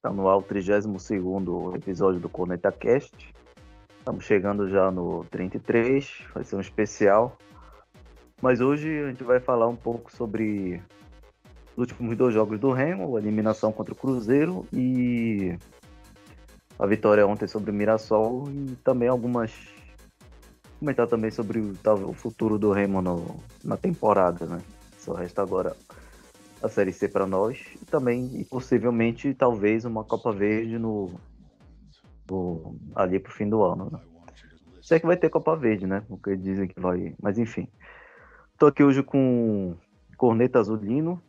Está no ar o 32 episódio do Corneta Cast. Estamos chegando já no 33, vai ser um especial. Mas hoje a gente vai falar um pouco sobre os últimos dois jogos do Remo, a eliminação contra o Cruzeiro e a vitória ontem sobre o Mirassol e também algumas comentar também sobre o, o futuro do Remo no, na temporada, né? Só resta agora a Série C para nós e também, e possivelmente, talvez uma Copa Verde no, no ali pro fim do ano, né? Sei que vai ter Copa Verde, né? Porque dizem que vai, mas enfim. Tô aqui hoje com Corneta Azulino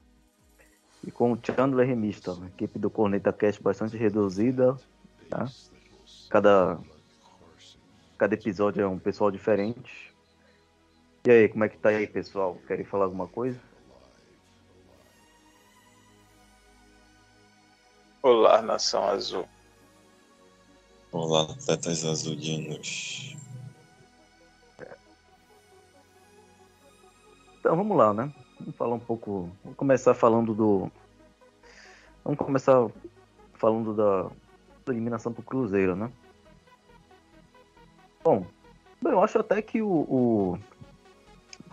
e com o Chandler Remista, equipe do Corneta Cast bastante reduzida, tá? Cada cada episódio é um pessoal diferente. E aí, como é que tá aí, pessoal? Querem falar alguma coisa? Olá, Nação Azul. Olá, atletas azulinos. Então vamos lá, né? Vamos falar um pouco. Vamos começar falando do. Vamos começar falando da, da eliminação pro Cruzeiro, né? Bom, eu acho até que o, o,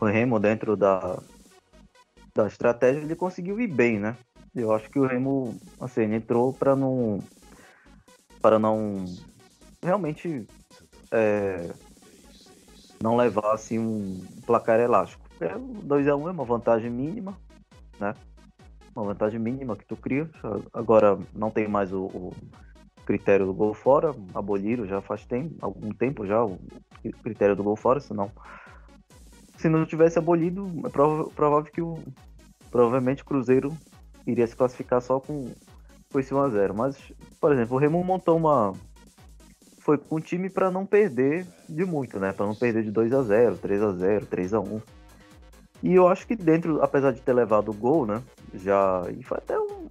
o Remo, dentro da, da estratégia, ele conseguiu ir bem, né? Eu acho que o Remo, assim, entrou para não. para não. realmente. É, não levar assim um placar elástico. É, 2x1 um é uma vantagem mínima, né? Uma vantagem mínima que tu cria. Agora não tem mais o, o critério do gol fora, aboliram já faz tempo, algum tempo já o critério do gol fora, senão se não tivesse abolido, é provável que o provavelmente o Cruzeiro iria se classificar só com, com esse 1x0. Mas, por exemplo, o Remo montou uma. Foi com um time para não perder de muito, né? Para não perder de 2 a 0 3 a 0 3 a 1 E eu acho que dentro, apesar de ter levado o gol, né? Já. E foi até um,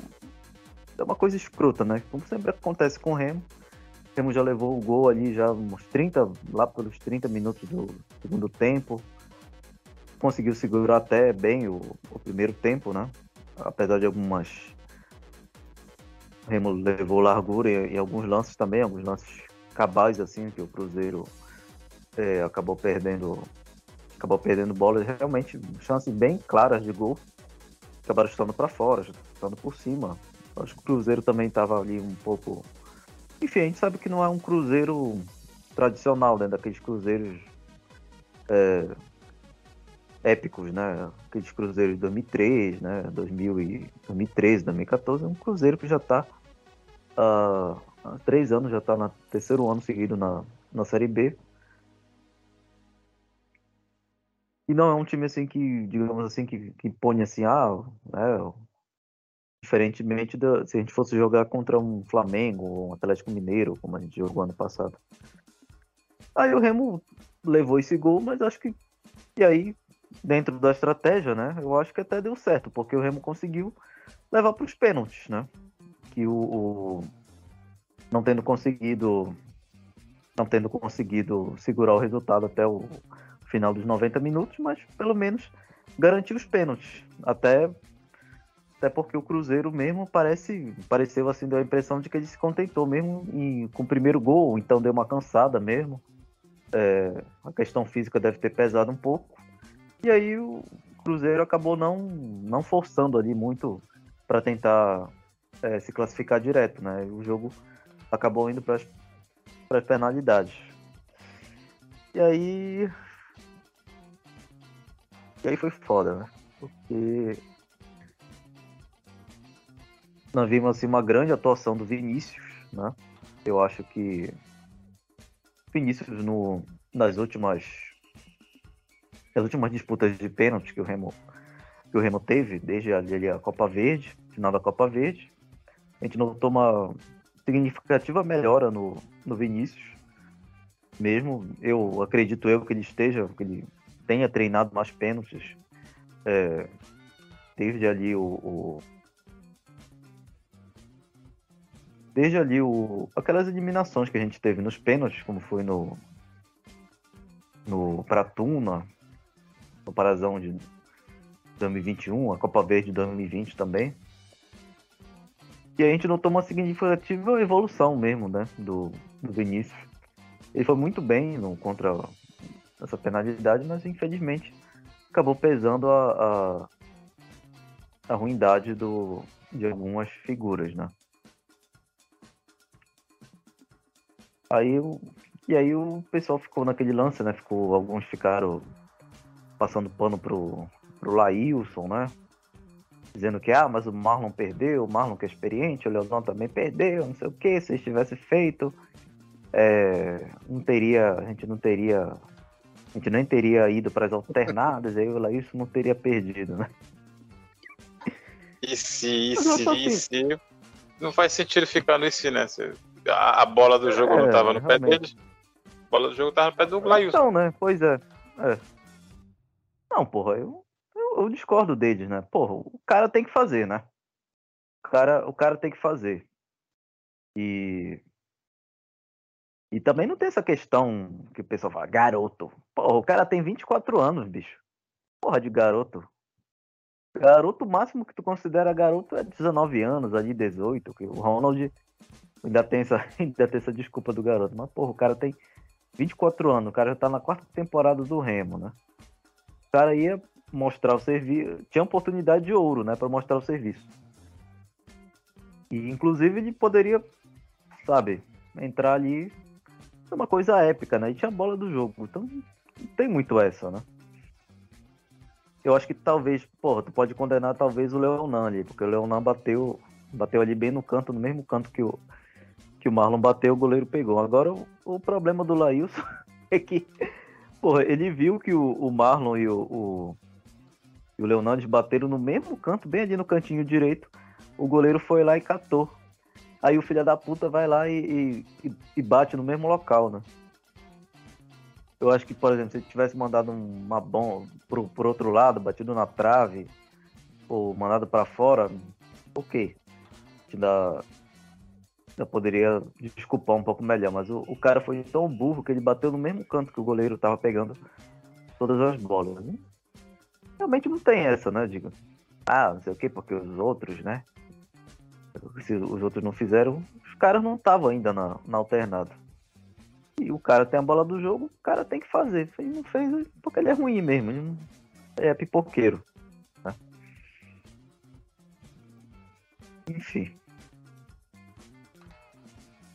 é uma coisa escrota, né? Como sempre acontece com o Remo. O Remo já levou o gol ali já uns 30, lá pelos 30 minutos do segundo tempo. Conseguiu segurar até bem o, o primeiro tempo, né? Apesar de algumas. Remo levou largura em alguns lances também, alguns lances cabais, assim, que o Cruzeiro é, acabou perdendo. Acabou perdendo bolas, realmente chances bem claras de gol. Acabaram estando para fora, estando por cima. Acho que o Cruzeiro também estava ali um pouco. Enfim, a gente sabe que não é um Cruzeiro tradicional, né? Daqueles Cruzeiros é, épicos, né? Aqueles Cruzeiros de 2003, né? 2000 e 2013, 2014. É um Cruzeiro que já está uh, há três anos, já está no terceiro ano seguido na, na Série B. E não é um time assim que, digamos assim, que, que põe assim, ah, né, Diferentemente da, se a gente fosse jogar contra um Flamengo ou um Atlético Mineiro, como a gente jogou ano passado. Aí o Remo levou esse gol, mas acho que. E aí, dentro da estratégia, né? Eu acho que até deu certo, porque o Remo conseguiu levar para os pênaltis, né? Que o, o, não tendo conseguido não tendo conseguido segurar o resultado até o final dos 90 minutos, mas pelo menos garantiu os pênaltis. Até até porque o Cruzeiro mesmo parece, pareceu assim, deu a impressão de que ele se contentou mesmo em, com o primeiro gol, então deu uma cansada mesmo. É, a questão física deve ter pesado um pouco. E aí o Cruzeiro acabou não, não forçando ali muito para tentar é, se classificar direto, né? O jogo acabou indo para as penalidades. E aí. E aí foi foda, né? Porque nós vimos assim, uma grande atuação do Vinícius, né? Eu acho que Vinícius no, nas últimas as últimas disputas de pênalti que o Remo que o Remo teve desde ali a Copa Verde, final da Copa Verde, a gente notou uma significativa melhora no, no Vinícius. Mesmo eu acredito eu que ele esteja, que ele tenha treinado mais pênaltis é, desde ali o, o desde ali o, aquelas eliminações que a gente teve nos pênaltis, como foi no no Pratuna, no Parazão de 2021, a Copa Verde de 2020 também. E a gente notou uma significativa evolução mesmo, né? Do, do Vinícius. Ele foi muito bem no, contra essa penalidade, mas infelizmente acabou pesando a, a, a ruindade do, de algumas figuras, né? Aí e aí o pessoal ficou naquele lance, né? Ficou, alguns ficaram passando pano pro, pro Laílson, né? Dizendo que, ah, mas o Marlon perdeu, o Marlon que é experiente, o Leozão também perdeu, não sei o que, se eles tivesse feito, é, não teria, a gente não teria, a gente nem teria ido para as alternadas, aí o Laílson não teria perdido, né? E se, e se, e se, não faz sentido ficar nesse, né? A, a bola do jogo é, não tava no realmente. pé dele. A bola do jogo tava no pé do Laílson. Então, né? Pois é. é. Não, porra, eu, eu, eu, discordo deles, né? Porra, o cara tem que fazer, né? O cara, o cara tem que fazer. E. E também não tem essa questão que o pessoal fala, garoto. Porra, o cara tem 24 anos, bicho. Porra de garoto. Garoto máximo que tu considera garoto é 19 anos, ali 18. Que o Ronald ainda tem, essa, ainda tem essa desculpa do garoto. Mas, porra, o cara tem 24 anos, o cara já tá na quarta temporada do Remo, né? O cara ia mostrar o serviço, tinha oportunidade de ouro, né, para mostrar o serviço. E inclusive ele poderia, sabe, entrar ali é uma coisa épica, né? E tinha a bola do jogo, então não tem muito essa, né? Eu acho que talvez, porra, tu pode condenar talvez o Leonan ali, porque o Leonan bateu, bateu ali bem no canto, no mesmo canto que o que o Marlon bateu, o goleiro pegou. Agora o, o problema do Laílson é que, porra, ele viu que o, o Marlon e o, o, e o Leonardo bateram no mesmo canto, bem ali no cantinho direito. O goleiro foi lá e catou. Aí o filho da puta vai lá e, e, e bate no mesmo local, né? Eu acho que, por exemplo, se ele tivesse mandado uma bomba pro, por outro lado, batido na trave, ou mandado para fora, ok. Te dá, eu poderia desculpar um pouco melhor, mas o, o, cara foi tão burro que ele bateu no mesmo canto que o goleiro estava pegando todas as bolas. Né? Realmente não tem essa, né? Digo, ah, não sei o quê, porque os outros, né? Se os outros não fizeram, os caras não estavam ainda na, na alternada. E o cara tem a bola do jogo, o cara tem que fazer. Ele não fez porque ele é ruim mesmo, ele não, é pipoqueiro. Né? Enfim.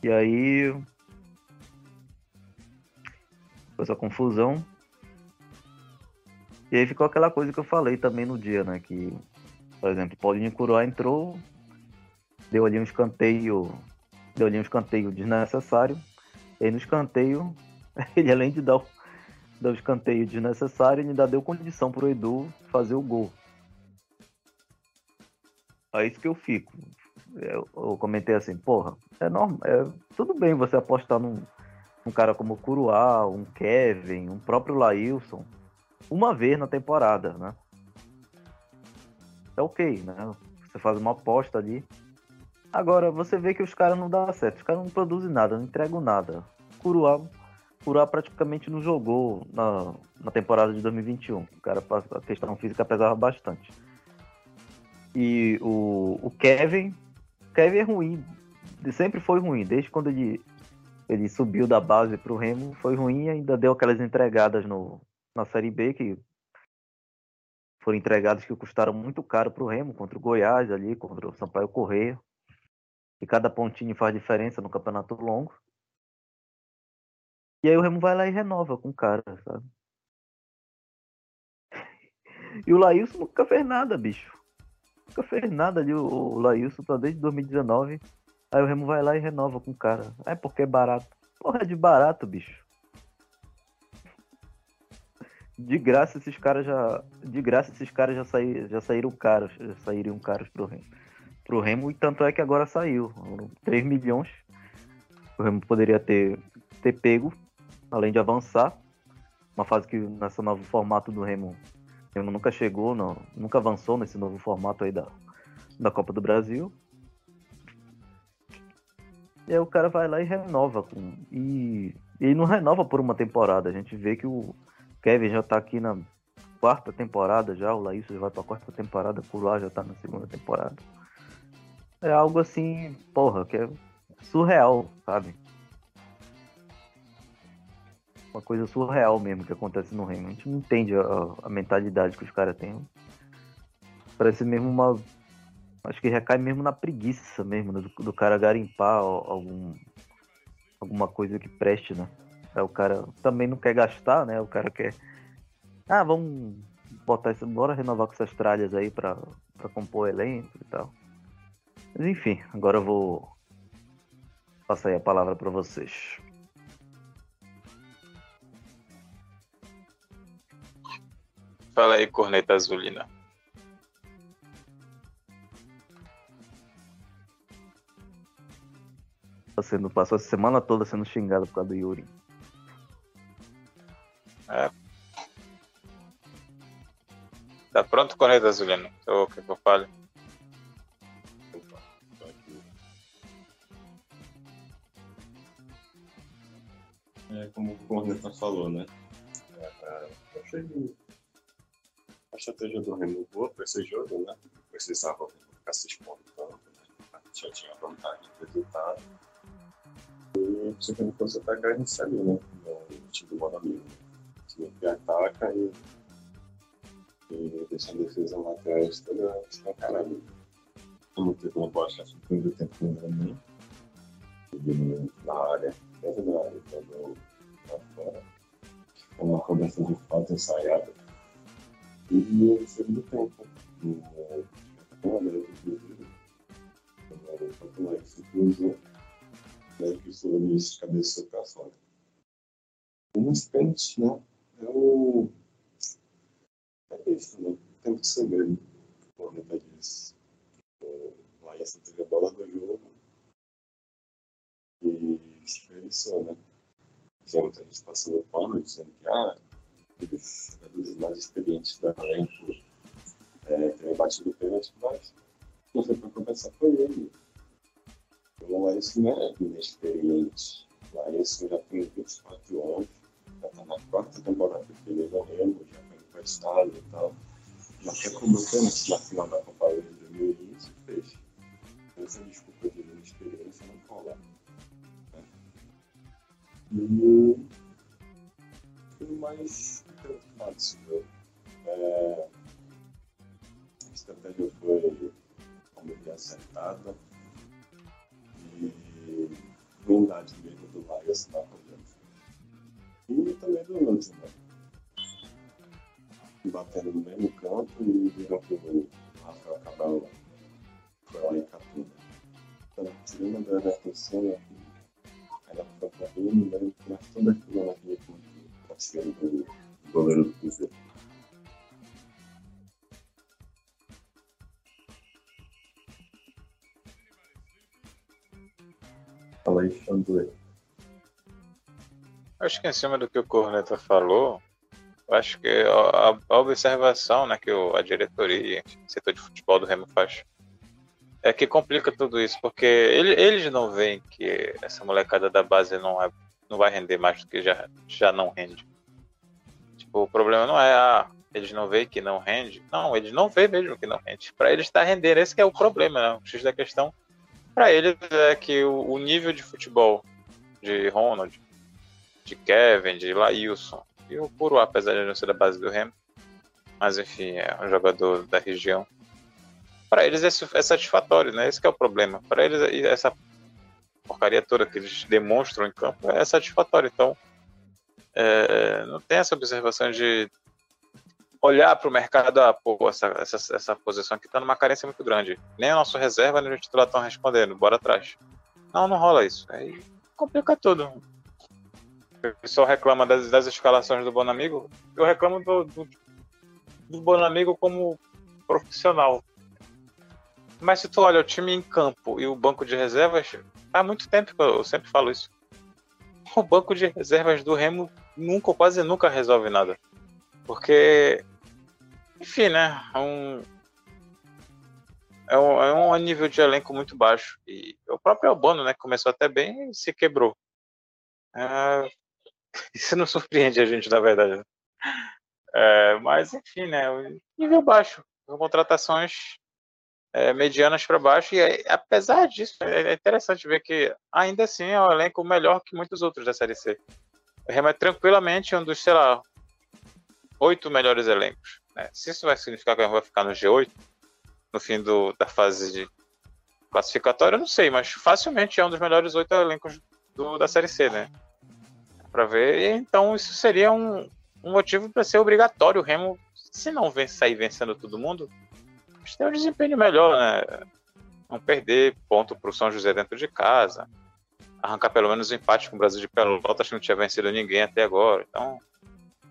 E aí. Ficou essa confusão. E aí ficou aquela coisa que eu falei também no dia, né? Que, por exemplo, Paulinho Curuá entrou, deu ali um escanteio. Deu ali um escanteio desnecessário. E aí no escanteio, ele além de dar o, dar o escanteio desnecessário, ele ainda deu condição pro Edu fazer o gol. É isso que eu fico eu, eu comentei assim, porra, é normal, é, tudo bem você apostar num, num cara como o Curuá, um Kevin, um próprio Lailson, uma vez na temporada, né? É ok, né? Você faz uma aposta ali. Agora, você vê que os caras não dão certo, os caras não produzem nada, não entregam nada. Curuá, Curuá praticamente não jogou na, na temporada de 2021. O cara, a questão física pesava bastante. E o, o Kevin Kevin é ruim. Sempre foi ruim. Desde quando ele, ele subiu da base pro Remo, foi ruim e ainda deu aquelas entregadas no, na Série B que foram entregadas que custaram muito caro pro Remo, contra o Goiás ali, contra o Sampaio Correia. E cada pontinho faz diferença no campeonato longo. E aí o Remo vai lá e renova com o cara, sabe? E o Laílson nunca fez nada, bicho nunca fez nada ali, o, o Laílson tá desde 2019. Aí o Remo vai lá e renova com o cara. É porque é barato. Porra, é de barato, bicho. De graça esses caras já. De graça esses caras já, saí, já saíram caros. Já saíram caros pro Remo. Pro Remo, e tanto é que agora saiu. 3 milhões. O Remo poderia ter, ter pego, além de avançar. Uma fase que nessa novo formato do Remo ele nunca chegou, não, nunca avançou nesse novo formato aí da, da Copa do Brasil. E aí o cara vai lá e renova. Com, e ele não renova por uma temporada. A gente vê que o Kevin já tá aqui na quarta temporada já, o Laís já vai pra quarta temporada, o Curá já tá na segunda temporada. é algo assim, porra, que é surreal, sabe? Uma coisa surreal mesmo que acontece no Remo. A gente não entende a, a mentalidade que os caras têm. Parece mesmo uma. Acho que recai mesmo na preguiça mesmo, do, do cara garimpar algum, alguma coisa que preste, né? Aí o cara também não quer gastar, né? O cara quer. Ah, vamos botar isso. Bora renovar com essas tralhas aí pra, pra compor elenco e tal. Mas enfim, agora eu vou passar aí a palavra para vocês. Fala aí, corneta azulina. Você não passou a semana toda sendo xingado por causa do Yuri. É. Tá pronto, corneta azulina? O que eu falo? É, como o Corneta falou, né? É, é, eu achei a estratégia do Remo boa para esse jogo, né? Precisava ficar se expondo tanto, né? Já tinha vantagem de resultado. E se ele fosse atacar, a gente sabia, né? No time do Bonamino. O time ataca e, e deixa a defesa lá atrás toda escancarada. Como teve uma boa chance no primeiro tempo com o Bonamino, na área, dentro da área, todo lá fora. Uma cobertura de falta ensaiada e no segundo tempo, no América do Cruzeiro, quanto mais se cruzou, né, que o Solis cabeçou para fora. E nos pênaltis, né, é o... É isso, né, tempo de segredo, o Corneta disse. O Laísa teve a bola do jogo e desperdiçou, né. Já muita gente passando pano, dizendo que, ah, eles dos mais experientes do elenco é, ter batido o pênalti, mas você foi conversar com ele. O Laísson não é inexperiente. O Laísson já tem 24 anos, já está na quarta temporada que ele Remo, já foi emprestado e tal. Já foi como pênalti na final da Copa de 2020 e fez. Essa desculpa de inexperiência não cola. Né? E mais fácil. É, a estratégia foi que acertada e bondade mesmo do Vargas na confiança. E também do Lance, né? Batendo no mesmo campo e viram que o Rafael Cabral foi lá em Catunda. Então, tirando da Everton Senna, ela foi para mim, mas toda aquilo naquele ponto parceiro do goleiro do Cruzeiro. Fala aí. Acho que em cima do que o Corneta falou, acho que a, a observação né, que o, a diretoria, o setor de futebol do Remo faz, é que complica tudo isso, porque ele, eles não veem que essa molecada da base não, é, não vai render mais do que já, já não rende. Tipo, o problema não é, ah, eles não veem que não rende. Não, eles não veem mesmo que não rende. Para eles está rendendo, esse é o problema, né? O X da questão para eles é que o, o, nível de futebol de Ronald, de Kevin, de Lailson e o Puro, apesar de não ser da base do Remo, mas enfim, é um jogador da região. Para eles é, é, satisfatório, né? Esse é o problema. Para eles essa porcaria toda que eles demonstram em campo é satisfatório. Então, é, não tem essa observação de olhar para o mercado, ah, pô, essa, essa, essa posição aqui está numa carência muito grande. Nem o nosso reserva nem o titular estão respondendo, bora atrás. Não, não rola isso. Aí complica tudo. O pessoal reclama das, das escalações do Bonamigo, eu reclamo do, do, do Bonamigo como profissional. Mas se tu olha o time em campo e o banco de reservas, há muito tempo que eu sempre falo isso. O banco de reservas do Remo nunca, quase nunca resolve nada. Porque enfim, né? É um, é um, é um nível de elenco muito baixo. E o próprio Albano, né? Começou até bem e se quebrou. É, isso não surpreende a gente, na verdade. Né? É, mas, enfim, né? Nível baixo. Contratações é, medianas para baixo. E é, apesar disso, é interessante ver que ainda assim é um elenco melhor que muitos outros da Série C. É tranquilamente um dos, sei lá, oito melhores elencos. Né? Se isso vai significar que o Remo vai ficar no G8 no fim do, da fase de classificatória, eu não sei, mas facilmente é um dos melhores oito elencos do, da Série C, né? Para ver. Então isso seria um, um motivo para ser obrigatório o Remo, se não vem, sair vencendo todo mundo, ter um desempenho melhor, né? Não perder ponto para o São José dentro de casa, arrancar pelo menos um empate com o Brasil de Pelotas, que não tinha vencido ninguém até agora. Então,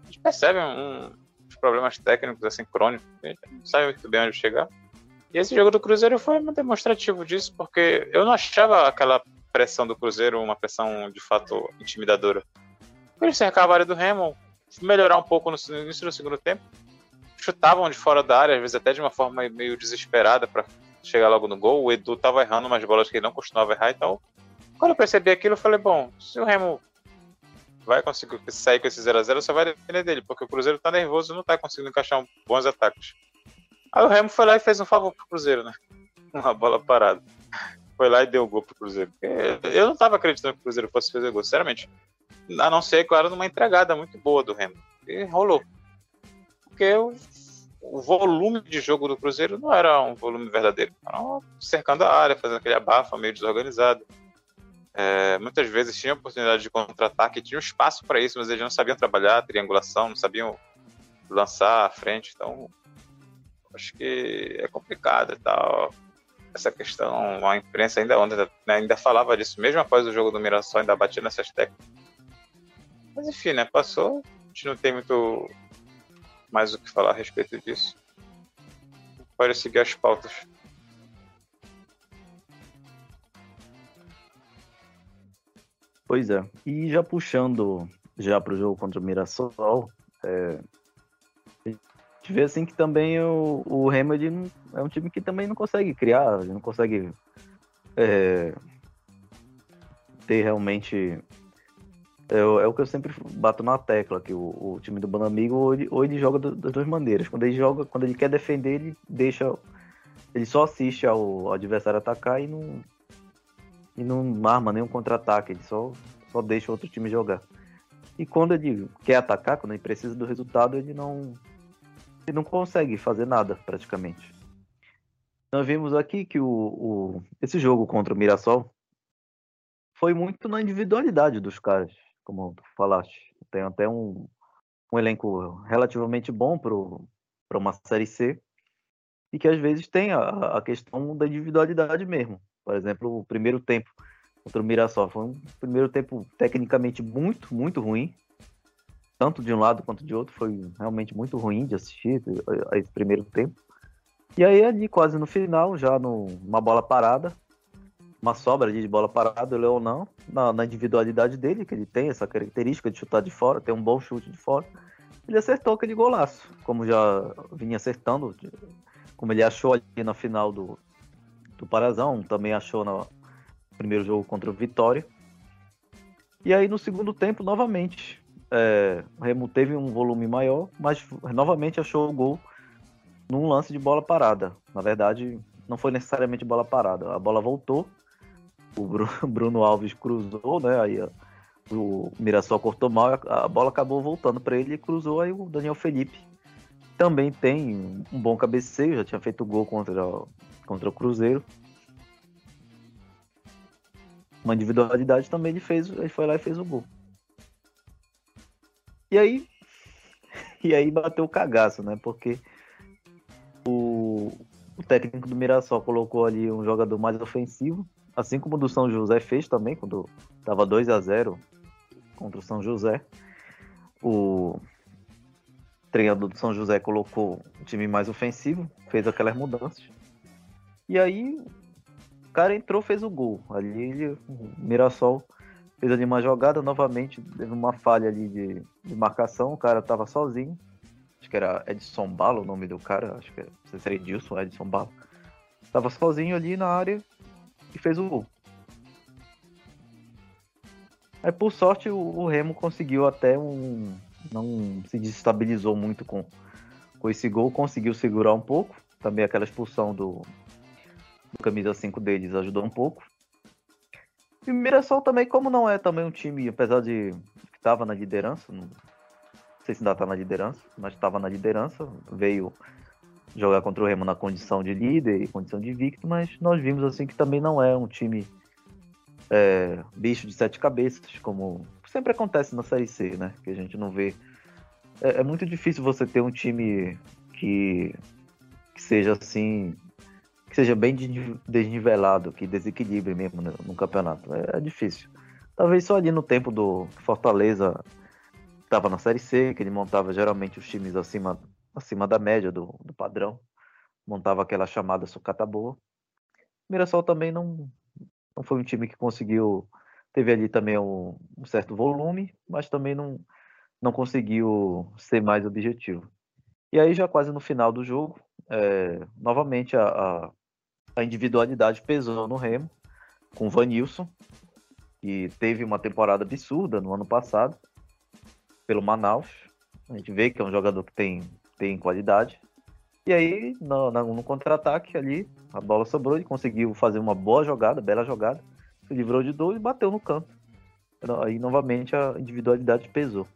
a gente percebe um, uns problemas técnicos assim crônicos, a gente não sabe muito bem onde chegar. E esse jogo do Cruzeiro foi um demonstrativo disso, porque eu não achava aquela pressão do Cruzeiro uma pressão de fato intimidadora. Eles cercavam a área do Remo, melhorar um pouco no início do segundo tempo, chutavam de fora da área, às vezes até de uma forma meio desesperada para chegar logo no gol. O Edu tava errando umas bolas que ele não costumava errar e tal. Quando eu percebi aquilo, eu falei, bom, se o Remo vai conseguir sair com esse 0x0, só vai depender dele, porque o Cruzeiro tá nervoso não tá conseguindo encaixar bons ataques. Aí o Remo foi lá e fez um favor pro Cruzeiro, né? Uma bola parada. Foi lá e deu o um gol pro Cruzeiro. Eu não tava acreditando que o Cruzeiro fosse fazer gol, sinceramente. A não ser, claro, numa entregada muito boa do Remo. E rolou. Porque o, o volume de jogo do Cruzeiro não era um volume verdadeiro. Estavam cercando a área, fazendo aquele abafa meio desorganizado. É, muitas vezes tinha oportunidade de contra-ataque, tinha espaço para isso, mas eles não sabiam trabalhar triangulação, não sabiam lançar à frente. Então, acho que é complicado e tal. Essa questão, a imprensa ainda, né, ainda falava disso, mesmo após o jogo do Mirassol, ainda batia nessas técnicas. Mas enfim, né? Passou. A gente não tem muito mais o que falar a respeito disso. Pode seguir as pautas. Pois é. E já puxando já para o jogo contra o Mirassol, é, gente vê assim que também o, o Remedy é um time que também não consegue criar, não consegue é, ter realmente. É, é, o que eu sempre bato na tecla, que o, o time do Banamigo ou ele, ou ele joga das duas maneiras. Quando ele joga, quando ele quer defender, ele deixa. Ele só assiste ao, adversário atacar e não. E não arma nenhum contra-ataque, ele só, só deixa outro time jogar. E quando ele quer atacar, quando ele precisa do resultado, ele não, e não consegue fazer nada praticamente. Nós vimos aqui que o, o, esse jogo contra o Mirassol foi muito na individualidade dos caras, como tu falaste. Tem até um, um elenco relativamente bom para uma Série C e que às vezes tem a, a, questão da individualidade mesmo. Por exemplo, o primeiro tempo contra o Mirassol foi um primeiro tempo tecnicamente muito, muito ruim tanto de um lado quanto de outro, foi realmente muito ruim de assistir a esse primeiro tempo. E aí ali quase no final, já numa bola parada, uma sobra de bola parada, o Leonão, na, na, individualidade dele, que ele tem essa característica de chutar de fora, tem um bom chute de fora, ele acertou aquele golaço, como já vinha acertando, como ele achou ali na final do, do Parazão, também achou no primeiro jogo contra o Vitória. E aí no segundo tempo, novamente, é, o Remo teve um volume maior, mas novamente achou o gol num lance de bola parada. Na verdade, não foi necessariamente bola parada. A bola voltou, o Bruno Alves cruzou, né? Aí o Mirassol cortou mal, a bola acabou voltando para ele e cruzou. Aí o Daniel Felipe também tem um bom cabeceio, já tinha feito gol contra, contra o Cruzeiro. Uma individualidade também ele fez, ele foi lá e fez o gol. E aí, e aí bateu o cagaço, né? Porque o, o técnico do Mirassol colocou ali um jogador mais ofensivo, assim como o do São José fez também, quando estava 2 a 0 contra o São José. O treinador do São José colocou um time mais ofensivo, fez aquelas mudanças. E aí o cara entrou, fez o gol. Ali o Mirassol fez ali uma jogada, novamente teve uma falha ali de, de marcação, o cara estava sozinho. Acho que era Edson Bala o nome do cara, acho que era, não Edilson ou Edson Bala. Tava sozinho ali na área e fez o gol. Aí por sorte o, o Remo conseguiu até um. não se desestabilizou muito com, com esse gol, conseguiu segurar um pouco. Também aquela expulsão do, o camisa 5 deles ajudou um pouco. E o Mirassol também, como não é também um time, apesar de que estava na liderança, não sei se ainda está na liderança, mas estava na liderança, veio jogar contra o Remo na condição de líder e condição de victo, mas nós vimos assim que também não é um time é, bicho de sete cabeças, como sempre acontece na Série C, né? Que a gente não vê. É, é muito difícil você ter um time que, que seja assim, que seja bem desnivelado, que desequilibre mesmo no, no campeonato. É, é, difícil. Talvez só ali no tempo do Fortaleza estava na Série C, que ele montava geralmente os times acima acima da média do, do padrão. Montava aquela chamada sucata boa. Mirassol também não, não foi um time que conseguiu. Teve ali também um, um certo volume, mas também não, não conseguiu ser mais objetivo. E aí, já quase no final do jogo, é, novamente a, a, a, individualidade pesou no Remo, com o Vanilson, que teve uma temporada absurda no ano passado, pelo Manaus. A gente vê que é um jogador que tem tem qualidade. E aí, no, no contra-ataque ali, a bola sobrou, ele conseguiu fazer uma boa jogada, bela jogada, se livrou de dois e bateu no canto. Aí, novamente, a individualidade pesou.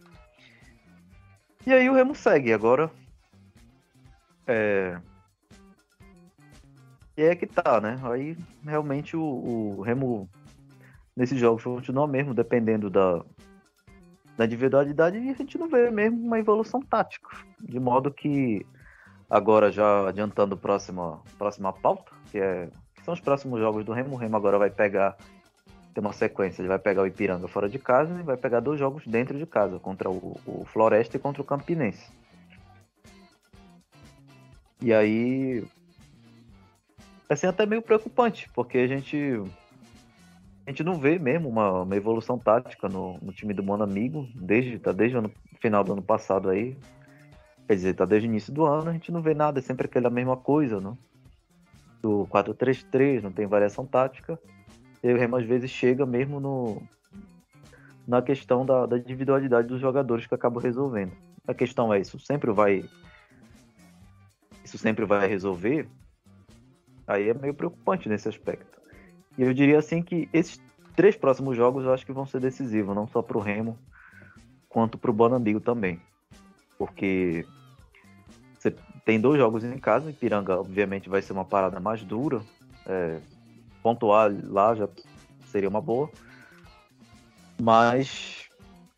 E aí o Remo segue agora. É... E é que tá, né? Aí realmente o, o Remo nesses jogos continua mesmo dependendo da, na individualidade e a gente não vê mesmo uma evolução tática. De modo que, agora já adiantando a próxima, próxima pauta, que, é, que são os próximos jogos do Remo, o Remo agora vai pegar, tem uma sequência, ele vai pegar o Ipiranga fora de casa e vai pegar dois jogos dentro de casa, contra o, o Floresta e contra o Campinense. E aí, assim, até meio preocupante, porque a gente a gente não vê mesmo uma, uma evolução tática no, no, time do Monamigo, desde, tá desde o ano, final do ano passado aí. Quer dizer, tá desde o início do ano, a gente não vê nada, é sempre aquela mesma coisa, né? Do 4-3-3, não tem variação tática. E o Remo às vezes chega mesmo no, na questão da, da individualidade dos jogadores que acabam resolvendo. A questão é, isso sempre vai. Isso sempre vai resolver. Aí é meio preocupante nesse aspecto. E eu diria assim que esses três próximos jogos eu acho que vão ser decisivos, não só para o Remo, quanto para o Bonambigo também. Porque você tem dois jogos em casa, Ipiranga obviamente vai ser uma parada mais dura. É, pontuar lá já seria uma boa. Mas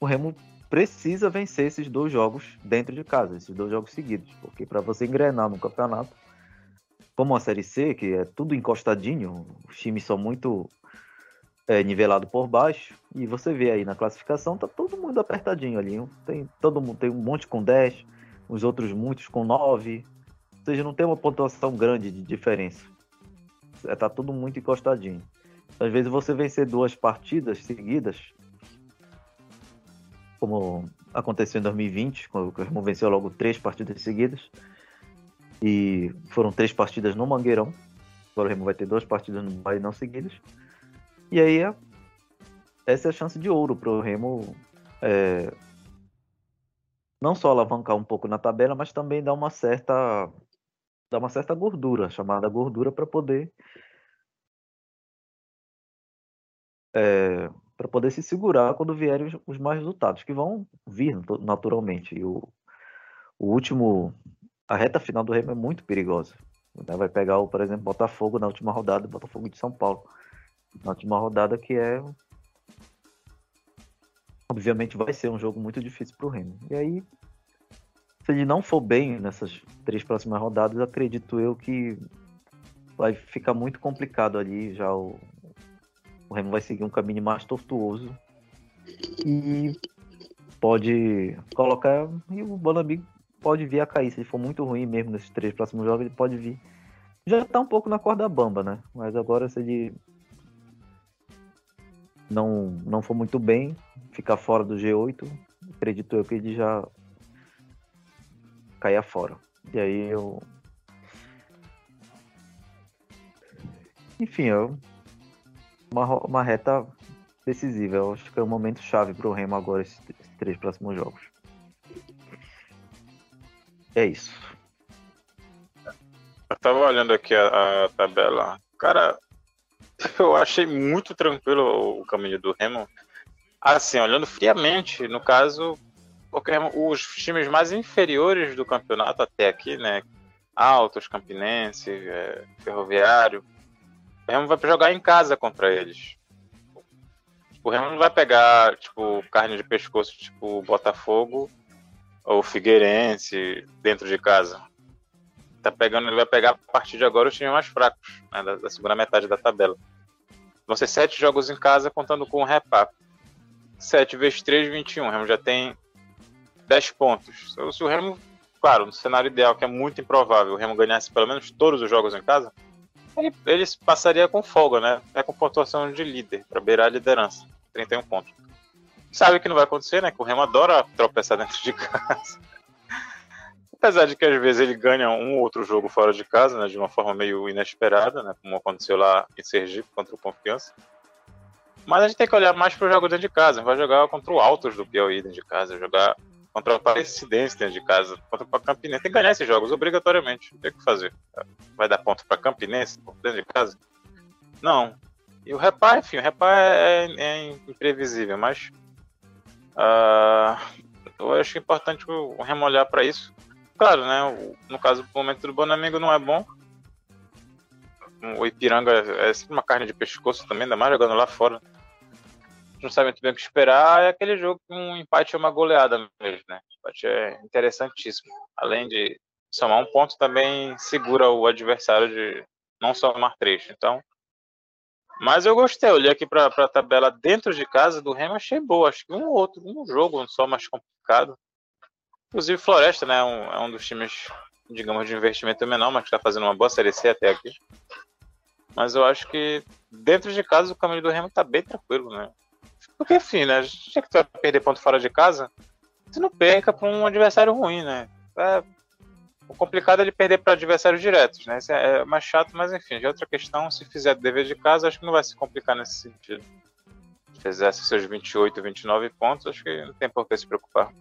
o Remo precisa vencer esses dois jogos dentro de casa, esses dois jogos seguidos. Porque para você engrenar no campeonato, como a Série C, que é tudo encostadinho, os times são muito é, nivelados por baixo, e você vê aí na classificação, tá todo mundo apertadinho ali. Tem, todo mundo tem um monte com 10, os outros muitos com 9. Ou seja, não tem uma pontuação grande de diferença. É, tá tudo muito encostadinho. Às vezes você vencer duas partidas seguidas, como aconteceu em 2020, quando o Remo venceu logo três partidas seguidas, e foram três partidas no Mangueirão. Agora o Remo vai ter duas partidas no Bahia não seguidas. E aí essa é a chance de ouro para o Remo é, não só alavancar um pouco na tabela, mas também dar uma certa dar uma certa gordura, chamada gordura para poder é, para poder se segurar quando vierem os, os mais resultados, que vão vir naturalmente. E o, o último a reta final do Remo é muito perigosa. Vai pegar, por exemplo, Botafogo na última rodada, Botafogo de São Paulo. Na última rodada que é. Obviamente vai ser um jogo muito difícil para o Remo. E aí, se ele não for bem nessas três próximas rodadas, acredito eu que vai ficar muito complicado ali. Já o, o Remo vai seguir um caminho mais tortuoso. E pode colocar. E o Bonamigo pode vir a cair. Se ele for muito ruim mesmo nesses três próximos jogos, ele pode vir. Já tá um pouco na corda bamba, né? Mas agora se ele não, não for muito bem, ficar fora do G8, acredito eu que ele já caia fora. E aí eu. Enfim, eu... uma, uma reta decisiva. Eu acho que é um momento chave para o Remo agora, esses três próximos jogos. É isso. Eu tava olhando aqui a, a tabela Cara, eu achei muito tranquilo o caminho do Remo. Assim, olhando friamente, no caso, porque os times mais inferiores do campeonato até aqui, né? Altos, Campinense, é, Ferroviário, o Remo vai jogar em casa contra eles. O Remo não vai pegar, tipo, carne de pescoço, tipo, Botafogo ou Figueirense dentro de casa. Tá pegando, ele vai pegar a partir de agora os times mais fracos, né, da, da, segunda metade da tabela. Vão ser sete jogos em casa, contando com o repá. 7 vezes 3, 21. O Remo já tem 10 pontos. Se o Remo, claro, no cenário ideal, que é muito improvável, o Remo ganhasse pelo menos todos os jogos em casa, ele, ele passaria com folga, né? É com pontuação de líder, para beirar a liderança. 31 pontos. Sabe que não vai acontecer, né? Que o Remo adora tropeçar dentro de casa. Apesar de que às vezes ele ganha um ou outro jogo fora de casa, né? De uma forma meio inesperada, né? Como aconteceu lá em Sergipe contra o Confiança. Mas a gente tem que olhar mais para o jogo dentro de casa. Vai jogar contra o Altos do Piauí dentro de casa, jogar contra o Aparecidense dentro de casa, contra o Campinense. Tem que ganhar esses jogos, obrigatoriamente. Tem que fazer. Vai dar ponto para Campinense dentro de casa? Não. E o Repá, enfim, o Repá é, é, é imprevisível, mas uh, eu acho importante o Remo olhar para isso. Claro, né? no caso, o momento do Bonamigo não é bom. O Ipiranga é sempre uma carne de pescoço também, ainda mais jogando lá fora não sabe muito bem o que esperar, é aquele jogo que um empate é uma goleada mesmo, né? O empate é interessantíssimo. Além de somar um ponto, também segura o adversário de não somar três. Então, mas eu gostei, olhei aqui para a tabela dentro de casa do Remo, achei boa. Acho que um outro, um jogo só mais complicado. Inclusive, Floresta, né? É um, é um dos times, digamos, de investimento menor, mas que está fazendo uma boa série C até aqui. Mas eu acho que dentro de casa o caminho do Remo está bem tranquilo, né? Porque, enfim, né? Já que tu vai perder ponto fora de casa, você não perca para um adversário ruim, né? É, o complicado é ele perder para adversários diretos, né? Isso é, é mais chato, mas enfim, já outra questão. Se fizer dever de casa, acho que não vai se complicar nesse sentido. Se fizesse seus 28, 29 pontos, acho que não tem por que se preocupar.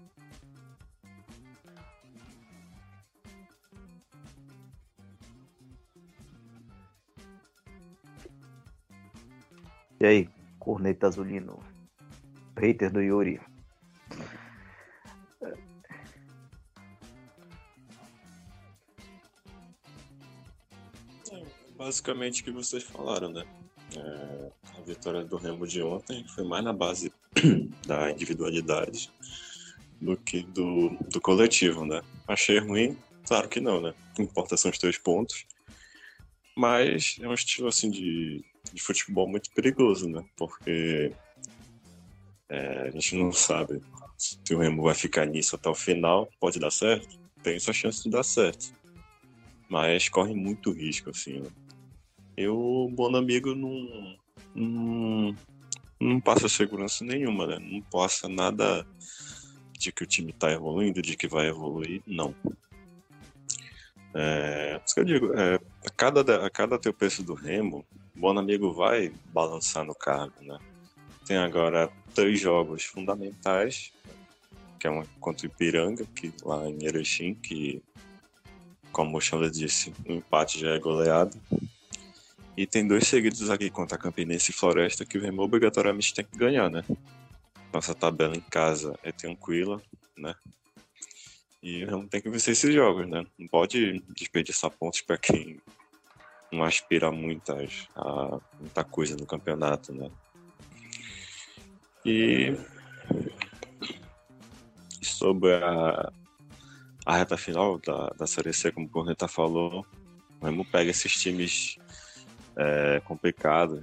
E aí, Corneta Azulino? hater do Yuri. Basicamente o que vocês falaram, né? É, a vitória do Remo de ontem foi mais na base da individualidade do que do, do coletivo, né? Achei ruim? Claro que não, né? O que importa são os três pontos. Mas é um estilo assim de, de futebol muito perigoso, né? Porque é, a gente não sabe se o Remo vai ficar nisso até o final. Pode dar certo? Tem sua chance de dar certo. Mas corre muito risco, assim. Né? Eu, o Bonamigo, não, não, não passa segurança nenhuma, né? Não passa nada de que o time está evoluindo, de que vai evoluir, não. É, isso que eu digo, é, a, cada, a cada preço do Remo, o Bonamigo vai balançar no cargo, né? Tem agora três jogos fundamentais, que é uma contra o Ipiranga, que lá em Erechim, que, como o Chandler disse, o empate já é goleado. E tem dois seguidos aqui contra a Campinense e Floresta que o Remo obrigatoriamente tem que ganhar, né? Nossa tabela em casa é tranquila, né? E o Remo tem que vencer esses jogos, né? Não pode desperdiçar pontos para quem não aspira muitas, a muita coisa no campeonato, né? E sobre a, a reta final da, da Série C, como o Corneta falou, o Remo pega esses times é,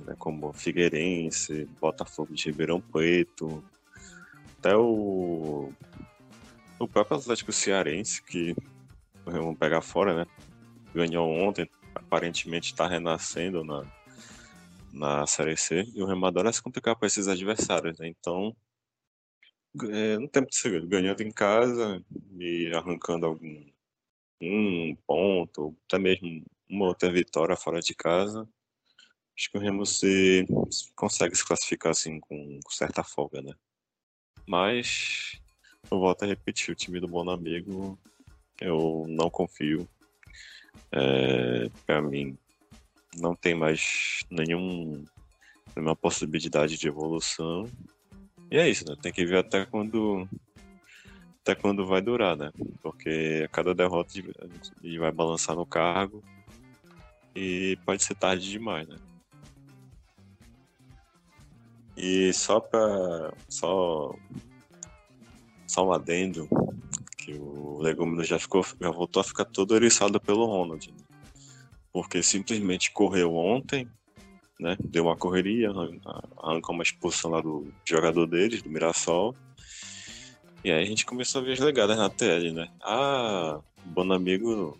né, como Figueirense, Botafogo de Ribeirão Preto, até o, o próprio Atlético Cearense, que o Remo pega fora, né? Ganhou ontem, aparentemente está renascendo na, na Série C, e o Remo adora se complicar para esses adversários, né? Então, é, não tem muito segredo, ganhando em casa e arrancando algum um ponto, até mesmo uma outra vitória fora de casa, acho que o Remo se, consegue se classificar assim com, certa folga, né? Mas eu volto a repetir, o time do Bonamigo eu não confio. É, para mim, não tem mais nenhum, nenhuma possibilidade de evolução. E é isso, né? Tem que ver até quando até quando vai durar, né? Porque a cada derrota ele vai balançar no cargo e pode ser tarde demais, né? E só para só só um adendo que o Legumino já ficou já voltou a ficar todo eriçado pelo Ronald, né? porque simplesmente correu ontem, né? Deu uma correria, arrancou uma expulsão lá do jogador deles, do Mirassol. E aí a gente começou a ver as legadas na tele, né? Ah, o Bonamigo.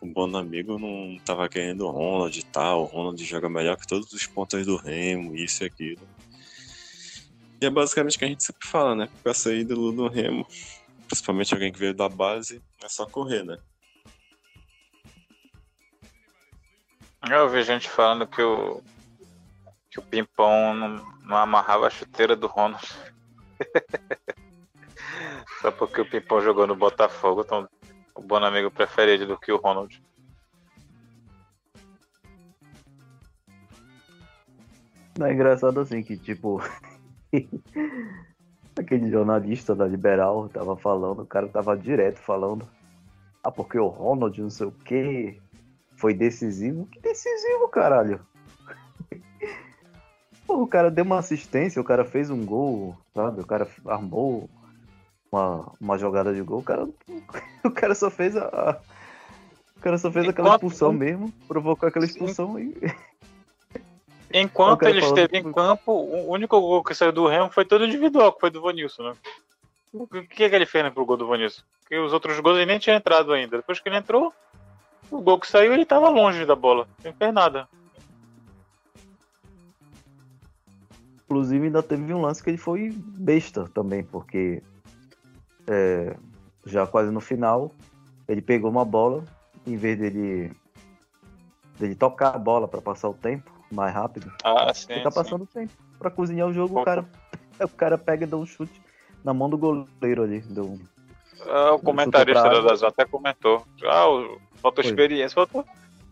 O Bonamigo não tava querendo o Ronald e tal. O Ronald joga melhor que todos os pontos do Remo, isso e aquilo. E é basicamente o que a gente sempre fala, né? Pra sair do, do Remo, principalmente alguém que veio da base, é só correr, né? Eu vi gente falando que o, que o Pimpão não, não amarrava a chuteira do Ronald. Só porque o Pimpão jogou no Botafogo, então o bom amigo prefere ele do que o Ronald. Não é engraçado assim que, tipo, aquele jornalista da Liberal tava falando, o cara tava direto falando, ah, porque o Ronald não sei o que, foi decisivo. Que decisivo, caralho? Pô, o cara deu uma assistência, o cara fez um gol, sabe? O cara armou uma, uma jogada de gol. O cara, o cara só fez a. O cara só fez aquela expulsão mesmo, provocou aquela expulsão e. Enquanto ele esteve em campo, o único gol que saiu do Remo foi todo individual, que foi do Vanilson, né? O que, que, ele fez né, pro gol do Vanilson? Porque os outros gols ele nem tinha entrado ainda. Depois que ele entrou, o gol que saiu, ele tava longe da bola. Não fez nada. Inclusive, ainda teve um lance que ele foi besta também, porque é, já quase no final, ele pegou uma bola, em vez dele, dele tocar a bola para passar o tempo mais rápido, ah, sim, ele tá passando o tempo. Para cozinhar o jogo, o cara, o cara pega e dá um chute na mão do goleiro ali. Deu ah, o comentarista da Dazão até comentou. Ah, o Faltou Foi. experiência, faltou.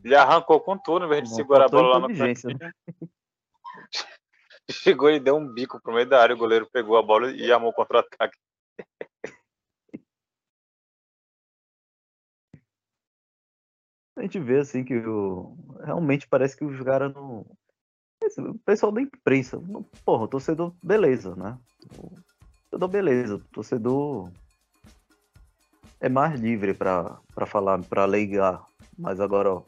Ele arrancou com tudo, em vez de Não, segurar a bola lá no canto. Né? Chegou e deu um bico pro meio da área, o goleiro pegou a bola e armou o contra-ataque. A gente vê assim que o... realmente parece que os caras não. O pessoal da imprensa, porra, o torcedor, beleza, né? O torcedor, beleza. O torcedor é mais livre para falar, para alegar. Mas agora, ó,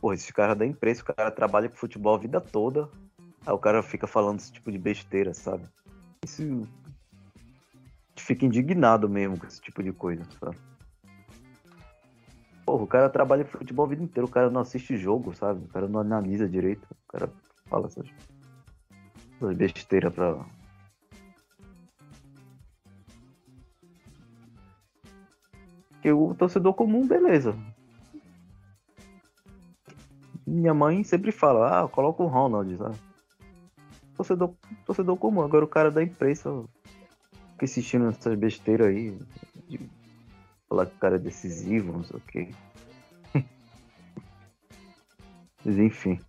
porra, esses caras da imprensa, o cara trabalha com futebol a vida toda, aí o cara fica falando esse tipo de besteira, sabe? Isso. Fica indignado mesmo com esse tipo de coisa, sabe? Porra, o cara trabalha com futebol a vida inteira, o cara não assiste jogo, sabe? O cara não analisa direito, o cara fala essas, essas besteiras pra, Porque o torcedor comum, beleza. Minha mãe sempre fala, ah, coloca o Ronald, sabe? Torcedor, torcedor comum. Agora o cara da imprensa fica assistindo essas besteiras aí. De falar que o cara é decisivo, não sei o quê. Mas enfim.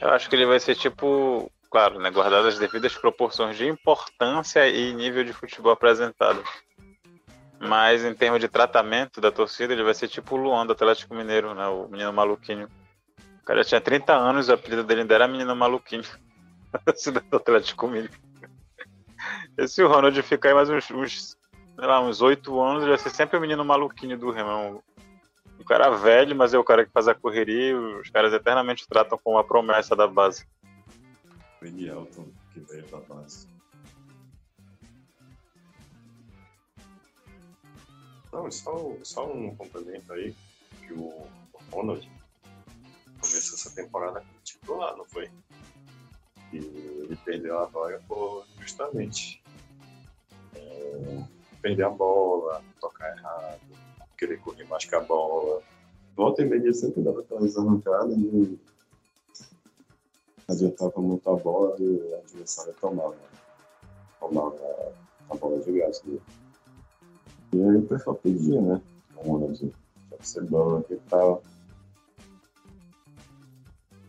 Eu acho que ele vai ser tipo claro, né, guardadas as devidas proporções de importância e nível de futebol apresentado. Mas em termos de tratamento da torcida, ele vai ser tipo o Luan do Atlético Mineiro, né, o menino maluquinho. O cara tinha 30 anos, o apelido dele ainda era menino maluquinho. do Atlético Mineiro. E se o Ronald ficar aí mais uns, uns, sei lá, uns 8 anos, ele vai ser sempre o menino maluquinho do Remo. Um cara velho, mas é o cara que faz a correria, os caras eternamente tratam como a promessa da base. Randy Elton, que veio da base. Não, só, só um complemento aí, que o Ronald começou essa temporada titular, não foi? E ele perdeu a vaga por justamente perder a bola, tocar errado, querer correr mais que a bola. Volta e meia sempre dava aquelas arrancadas e adiantava muito a bola e o adversário tomava, tomava a bola de graça dele. E aí o pessoal pedia, né? onda de ser banco e tal.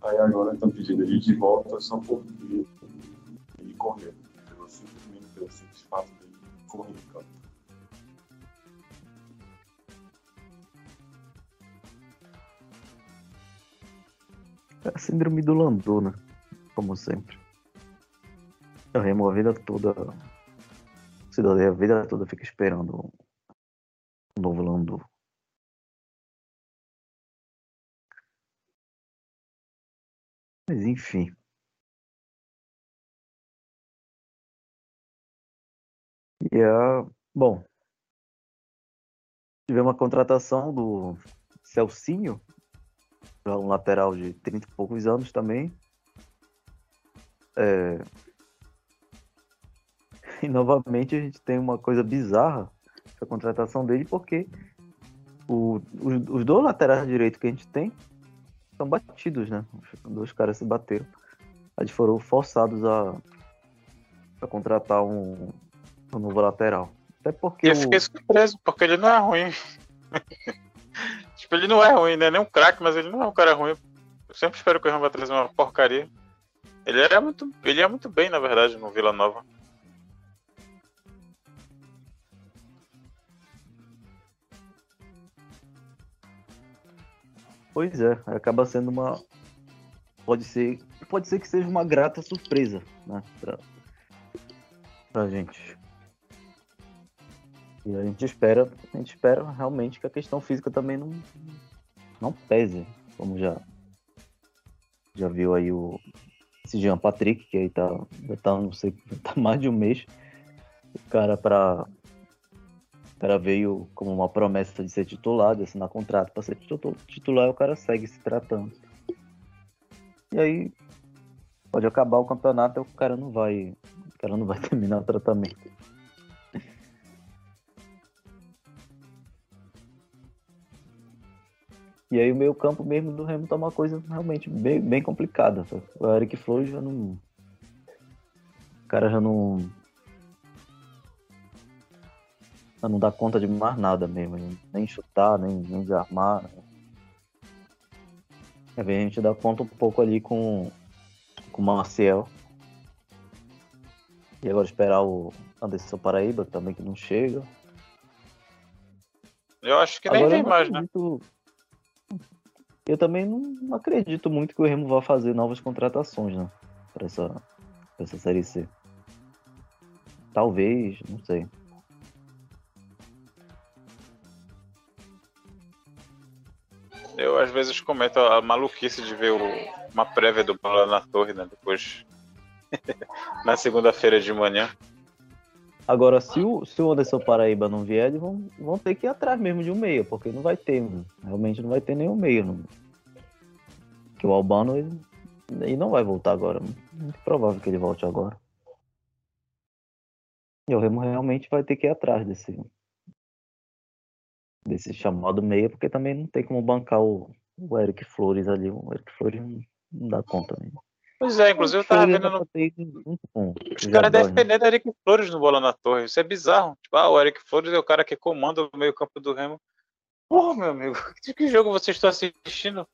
Aí agora estão pedindo ele de volta só porque ele correu. Pelo correr no campo. É a síndrome do Landona, como sempre. Eu remo a vida toda. Cidadão a vida toda fica esperando um novo Landu. Mas enfim. E é, bom, tivemos uma contratação do Celcinho, um lateral de 30 e poucos anos também. É... E novamente a gente tem uma coisa bizarra a contratação dele, porque o, os, os dois laterais direitos que a gente tem são batidos, né? Os dois caras se bateram. Eles foram forçados a, a contratar um, um novo lateral. Até porque. Eu fiquei surpreso, porque ele não é ruim. tipo, ele não é ruim, né? Nem um craque, mas ele não é um cara ruim. Eu sempre espero que o Real vai trazer uma porcaria. Ele é muito, ele é muito bem, na verdade, no Vila Nova. Pois é, acaba sendo uma. Pode ser, pode ser que seja uma grata surpresa, né? Pra, pra gente. E a gente espera, a gente espera realmente que a questão física também não, não pese, como já já viu aí o esse Jean Patrick, que aí tá, já tá, não sei, tá mais de um mês. O cara para cara veio como uma promessa de ser titular, de assinar contrato para ser titular e o cara segue se tratando. E aí pode acabar o campeonato e o cara não vai. O cara não vai terminar o tratamento. E aí o meio campo mesmo do Remo tá uma coisa realmente bem, bem complicada. O Eric Flores já não. O cara já não não dá conta de mais nada mesmo, nem chutar, nem, nem de armar. a gente dá conta um pouco ali com, com o Marcel. E agora esperar o Anderson Paraíba também que não chega. Eu acho que nem agora, vem mais, né? Eu também não acredito muito que o Remo vá fazer novas contratações, né? Pra essa, pra essa série C. Talvez, não sei. Eu às vezes comento a maluquice de ver o, uma prévia do Bola na Torre, né? Depois. na segunda-feira de manhã. Agora, se o, se o Anderson Paraíba não vier, eles vão, vão ter que ir atrás mesmo de um meio, porque não vai ter, realmente não vai ter nenhum. Não. Que o Albano ele, ele não vai voltar agora. Muito provável que ele volte agora. E o Remo realmente vai ter que ir atrás desse, desse chamado meia, porque também não tem como bancar o, o Eric Flores ali. O Eric Flores não, não dá conta mesmo. Pois é, inclusive eu tava vendo. No... Os caras defendendo o Eric Flores no bola na torre. Isso é bizarro. Tipo, ah, o Eric Flores é o cara que comanda o meio-campo do Remo. Porra, meu amigo, que jogo vocês estão assistindo?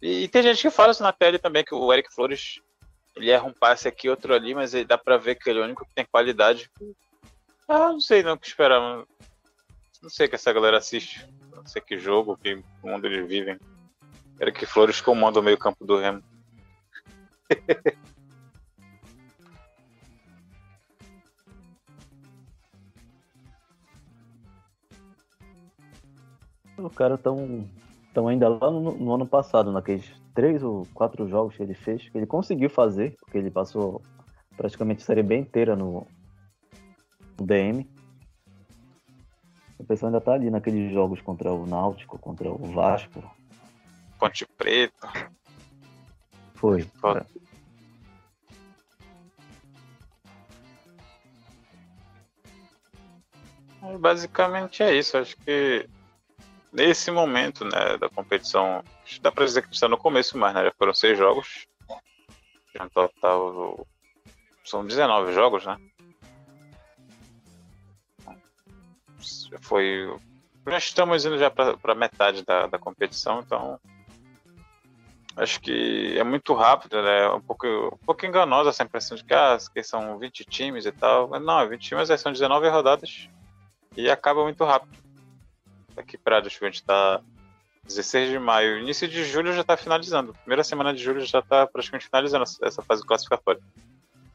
E, e, tem gente que fala isso na tele também, que o Eric Flores ele erra um passe aqui, outro ali, mas dá pra ver que ele é o único que tem qualidade. Ah, não sei não o que esperar. Não sei que essa galera assiste. Não sei que jogo, que mundo eles vivem. Que Flores comanda o meio campo do Remo. O cara tão, tão ainda lá no, no, ano passado, naqueles três ou quatro jogos que ele fez, que ele conseguiu fazer, porque ele passou praticamente a série bem inteira no, no DM. O pessoal ainda tá ali naqueles jogos contra o Náutico, contra o Vasco. Ponte Preta. Foi. É. Basicamente é isso. Acho que nesse momento né, da competição, dá pra dizer que está no começo, mas né, já foram seis jogos. Já no total são 19 jogos, né? foi já estamos indo já para metade da, da competição, então acho que é muito rápido, né? Um pouco, um pouco enganosa essa impressão de que, ah, que são 20 times e tal. Mas não, 20 times são 19 rodadas e acaba muito rápido. Aqui para a gente tá 16 de maio, início de julho já está finalizando. Primeira semana de julho já está praticamente finalizando essa fase classificatória.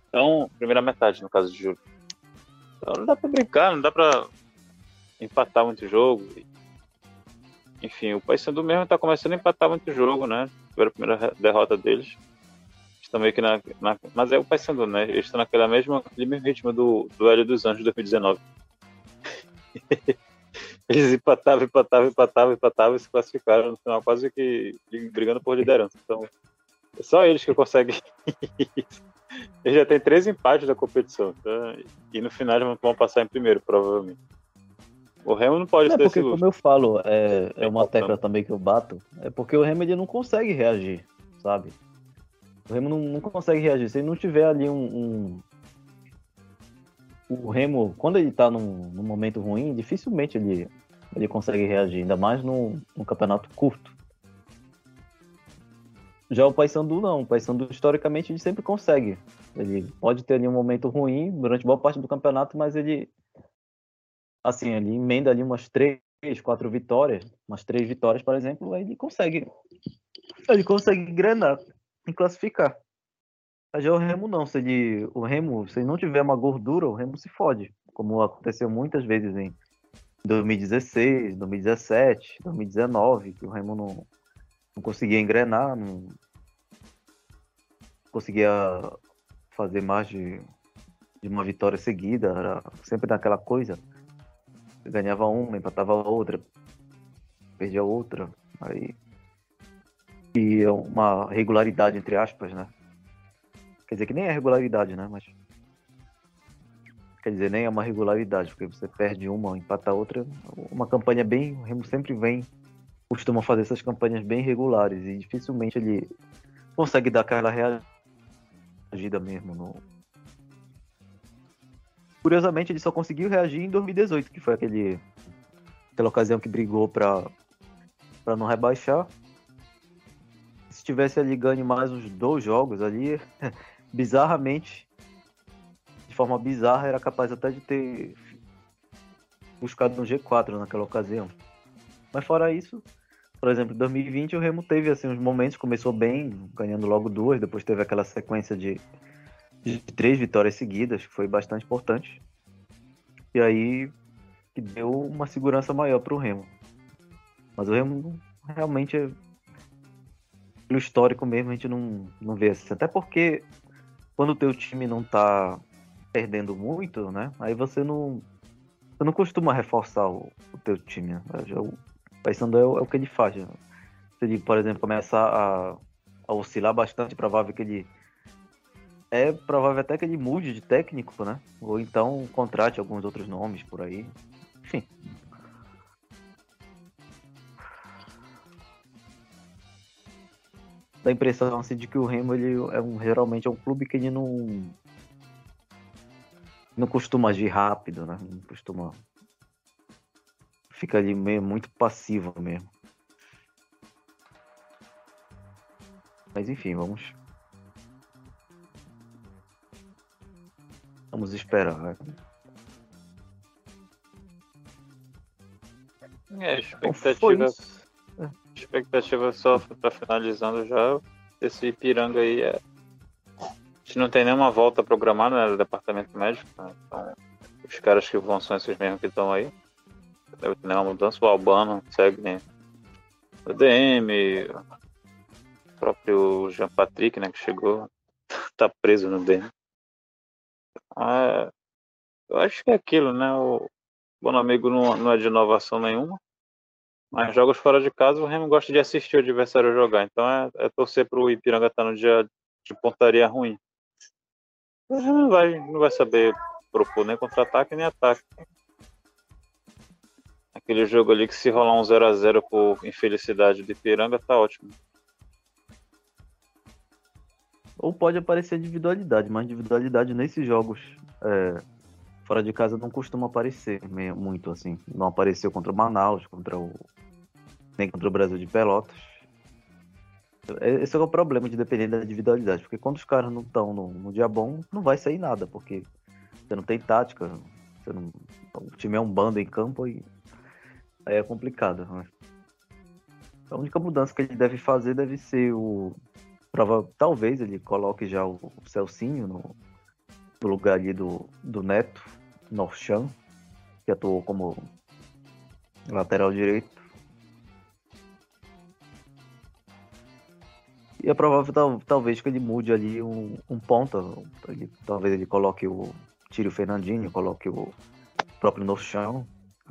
Então, primeira metade, no caso de julho. Então não dá para brincar, não dá para empatar muito jogo. Enfim, o Paysandu mesmo está começando a empatar muito jogo, né? Foi a primeira derrota deles. Estão meio que na, na mas é o Paysandu, né? Eles estão naquela mesma, mesmo ritmo do, do Hélio dos Anjos de 2019. Eles empatavam, empatavam, empatavam, empatavam e se classificaram no final, quase que brigando por liderança. Então, é só eles que conseguem. Eles já têm três empates da competição. Tá? E no final vão passar em primeiro, provavelmente. O Remo não pode é ter porque, como eu falo, é, é uma tecla também que eu bato, é porque o Remo ele não consegue reagir, sabe? O Remo não, não consegue reagir. Se ele não tiver ali um, um... O Remo, quando ele tá num, num, momento ruim, dificilmente ele, ele consegue reagir, ainda mais num, num campeonato curto. Já o Paysandu não, o Paysandu historicamente ele sempre consegue. Ele pode ter ali um momento ruim durante boa parte do campeonato, mas ele assim, ele emenda ali umas três, quatro vitórias, umas três vitórias, por exemplo, aí ele consegue ele consegue engrenar e classificar. Já o Remo não, se ele, o Remo, se não tiver uma gordura, o Remo se fode, como aconteceu muitas vezes em 2016, 2017, 2019, que o Remo não, não conseguia engrenar, não conseguia fazer mais de, de uma vitória seguida, era sempre naquela coisa ganhava uma, empatava outra, perdia outra, aí e uma regularidade entre aspas, né? Quer dizer que nem é regularidade, né? Mas quer dizer nem é uma regularidade, porque você perde uma, empata outra, uma campanha bem, o Remo sempre vem costuma fazer essas campanhas bem regulares e dificilmente ele consegue dar aquela reagida mesmo no, Curiosamente, ele só conseguiu reagir em 2018, que foi aquele, aquela ocasião que brigou para não rebaixar. Se tivesse ali ganho mais uns dois jogos ali, bizarramente, de forma bizarra, era capaz até de ter buscado um G4 naquela ocasião. Mas fora isso, por exemplo, em 2020 o Remo teve assim uns momentos, começou bem, ganhando logo duas, depois teve aquela sequência de de três vitórias seguidas, que foi bastante importante. E aí que deu uma segurança maior para o Remo. Mas o Remo realmente, é, pelo histórico mesmo, a gente não, não vê assim. Até porque quando o teu time não está perdendo muito, né? Aí você não, você não costuma reforçar o, o teu time. Né? O Paysandu é, é, o que ele faz. Né? Se ele, por exemplo, começar a, a oscilar bastante, é provável que ele é provável até que ele mude de técnico, né? Ou então contrate alguns outros nomes por aí. Enfim. Dá a impressão assim, de que o Remo ele é um, geralmente é um clube que ele não não costuma agir rápido, né? Não costuma fica ali meio muito passivo mesmo. Mas enfim, vamos Vamos esperar. É, expectativa, expectativa só tá finalizando já. Esse Ipiranga aí é. A gente não tem nenhuma volta programada né, do departamento médico. Né? Então, os caras que vão são esses mesmos que estão aí. Deve ter nenhuma mudança. O Albano segue né? o DM, o próprio Jean Patrick, né, que chegou, tá preso no DM. Ah, eu acho que é aquilo, né? O Bom Amigo não, não é de inovação nenhuma. Mas jogos fora de casa, o Remo gosta de assistir o adversário jogar. Então é, é torcer para o Ipiranga estar tá no dia de pontaria ruim. O Remo não vai, não vai saber propor nem contra-ataque nem ataque. Aquele jogo ali que se rolar um 0 a 0 por infelicidade do Ipiranga, tá ótimo. Ou pode aparecer individualidade, mas individualidade nesses jogos é, fora de casa não costuma aparecer muito assim. Não apareceu contra o Manaus, contra o nem contra o Brasil de Pelotas. Esse é o problema de depender da individualidade, porque quando os caras não estão no, no, dia bom, não vai sair nada, porque você não tem tática, não, o time é um bando em campo e aí é complicado. Né? A única mudança que ele deve fazer deve ser o. Prova, talvez ele coloque já o, o Celcinho no, no, lugar ali do, do Neto, Norchan, que atuou como lateral direito. E é provável tal, talvez que ele mude ali um, um ponta. Ele, talvez ele coloque o. Tire o Fernandinho, coloque o próprio Norchan.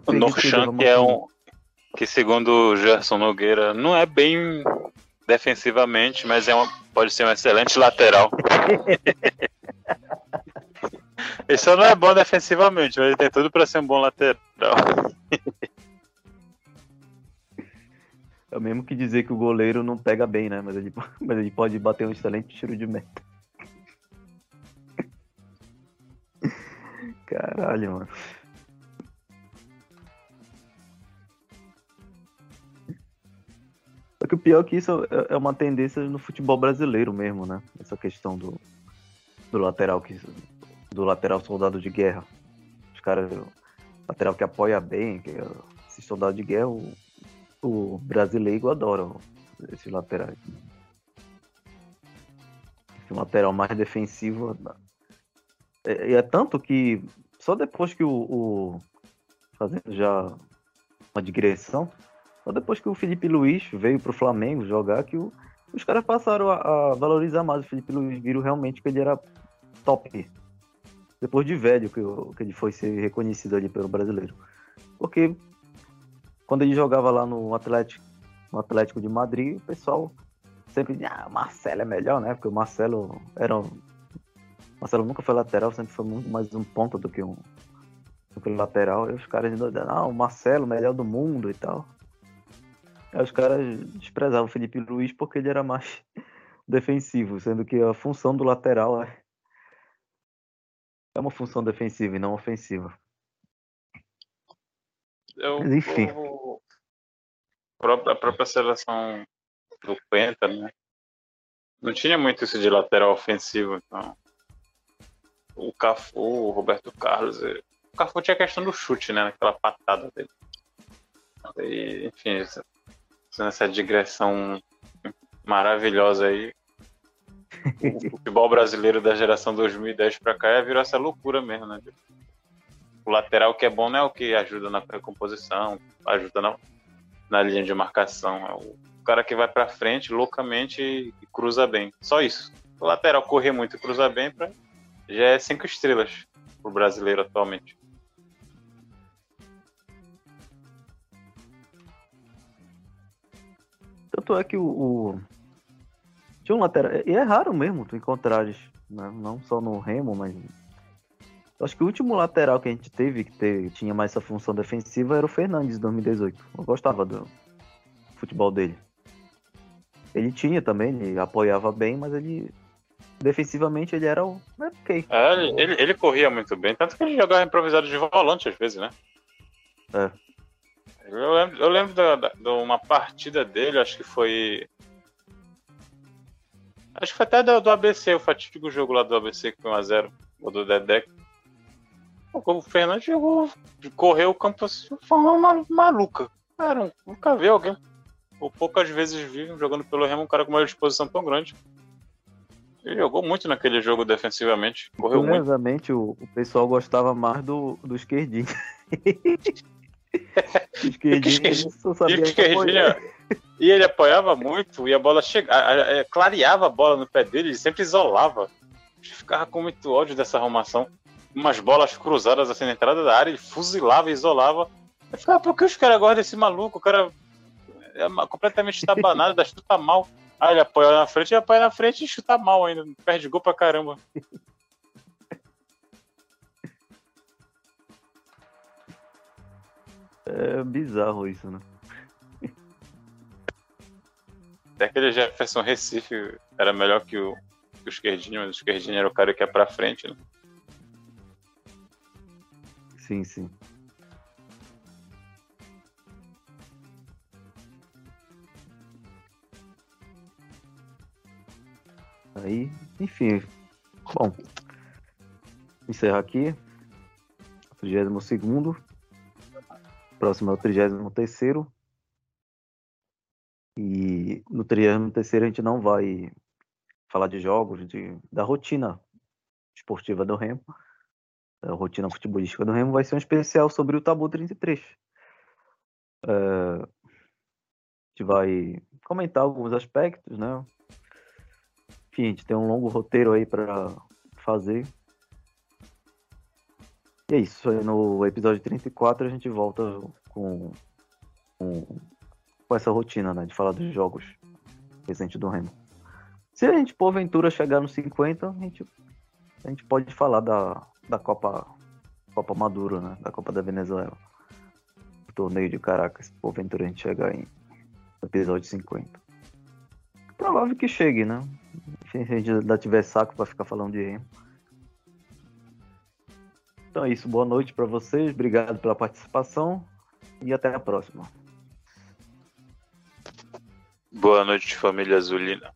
O Norchan, que é um. Que segundo o Gerson Nogueira, não é bem defensivamente, mas é uma, pode ser um excelente lateral. ele só não é bom defensivamente, mas ele tem tudo para ser um bom lateral. É o mesmo que dizer que o goleiro não pega bem, né? Mas ele, mas ele pode bater um excelente tiro de meta. Caralho, mano. Só que o pior é que isso é, é uma tendência no futebol brasileiro mesmo, né? Essa questão do, do lateral que do lateral soldado de guerra. Os caras, lateral que apoia bem, que é, esse soldado de guerra, o, o brasileiro adora esse laterais. Esse lateral mais defensivo. É, é, tanto que só depois que o, o, fazendo já uma digressão, só depois que o Felipe Luiz veio para o Flamengo jogar que o, os caras passaram a, a, valorizar mais o Felipe Luiz, viram realmente que ele era top. Depois de velho que, que ele foi ser reconhecido ali pelo brasileiro. Porque quando ele jogava lá no Atlético, no Atlético de Madrid, o pessoal sempre dizia, ah, Marcelo é melhor, né? Porque o Marcelo era. Um... Marcelo nunca foi lateral, sempre foi muito mais um ponto do que um, do que um lateral. E os caras dizendo, ah, o Marcelo, melhor do mundo e tal. Aí os caras desprezavam o Felipe Luiz porque ele era mais defensivo, sendo que a função do lateral é, é uma função defensiva e não ofensiva. Eu, Mas enfim. O, a própria seleção do Penta, né? Não tinha muito isso de lateral ofensivo, então. O Cafu, o Roberto Carlos. O Cafu tinha a questão do chute, né? Naquela patada dele. E, enfim, nessa digressão maravilhosa aí. O futebol brasileiro da geração 2010 para cá virou essa loucura mesmo, né? o lateral que é bom não é o que ajuda na recomposição, ajuda na, na linha de marcação. É o cara que vai para frente loucamente e cruza bem. Só isso. O lateral correr muito e cruzar bem pra, já é cinco estrelas pro brasileiro atualmente. Tanto é que o, o... Tinha um lateral. E é raro mesmo tu encontrares, né? não só no Remo, mas Acho que o último lateral que a gente teve, que teve, tinha mais essa função defensiva, era o Fernandes, em 2018. Eu gostava do futebol dele. Ele tinha também, ele apoiava bem, mas ele. Defensivamente ele era o. ok. É, ele, ele corria muito bem, tanto que ele jogava improvisado de volante às vezes, né? É. Eu lembro, eu lembro de uma partida dele, acho que foi. Acho que foi até do, do ABC, o fatídico jogo lá do ABC que foi 1x0, o do Dedé, o Fernandes jogou, correu o campo assim, de forma maluca. Cara, nunca vi alguém, ou poucas vezes vi, jogando pelo Remo, um cara com uma disposição tão grande. Ele jogou muito naquele jogo defensivamente. Correu muito. O, o pessoal gostava mais do, do esquerdinho. só sabia esquerdinho, E ele apoiava muito e a bola chegava, clareava a bola no pé dele, ele sempre isolava. Ficava com muito ódio dessa arrumação umas bolas cruzadas assim na entrada da área, ele fuzilava e isolava. Eu ficava, por que os caras gostam desse maluco? O cara é completamente estabanado, chuta mal. Ah, ele apoia na frente, ele apoia na frente e chuta mal ainda. Perde gol pra caramba. É bizarro isso, né? Até aquele Jefferson Recife era melhor que o, que o esquerdinho, mas o esquerdinho era o cara que ia pra frente, né? Sim, sim. Aí, enfim. Bom, encerrar aqui. 32 Próximo é o 33 E no 33 a gente não vai falar de jogos, de, da rotina esportiva do Remo. A rotina futebolística do Remo vai ser um especial sobre o Tabu 33. É, a gente vai comentar alguns aspectos, né? Enfim, a gente tem um longo roteiro aí para fazer. E é isso. No episódio 34 a gente volta com, com, com essa rotina, né? De falar dos jogos recentes do Remo. Se a gente, porventura, chegar nos 50, a gente, a gente pode falar da, da Copa, Copa Maduro, né? Da Copa da Venezuela. O torneio de Caracas, porventura a gente chegar em episódio 50. Provável que chegue, né? Se a gente ainda tiver saco para ficar falando de Remo. Então é isso. Boa noite para vocês. Obrigado pela participação e até a próxima. Boa noite, família Azulina.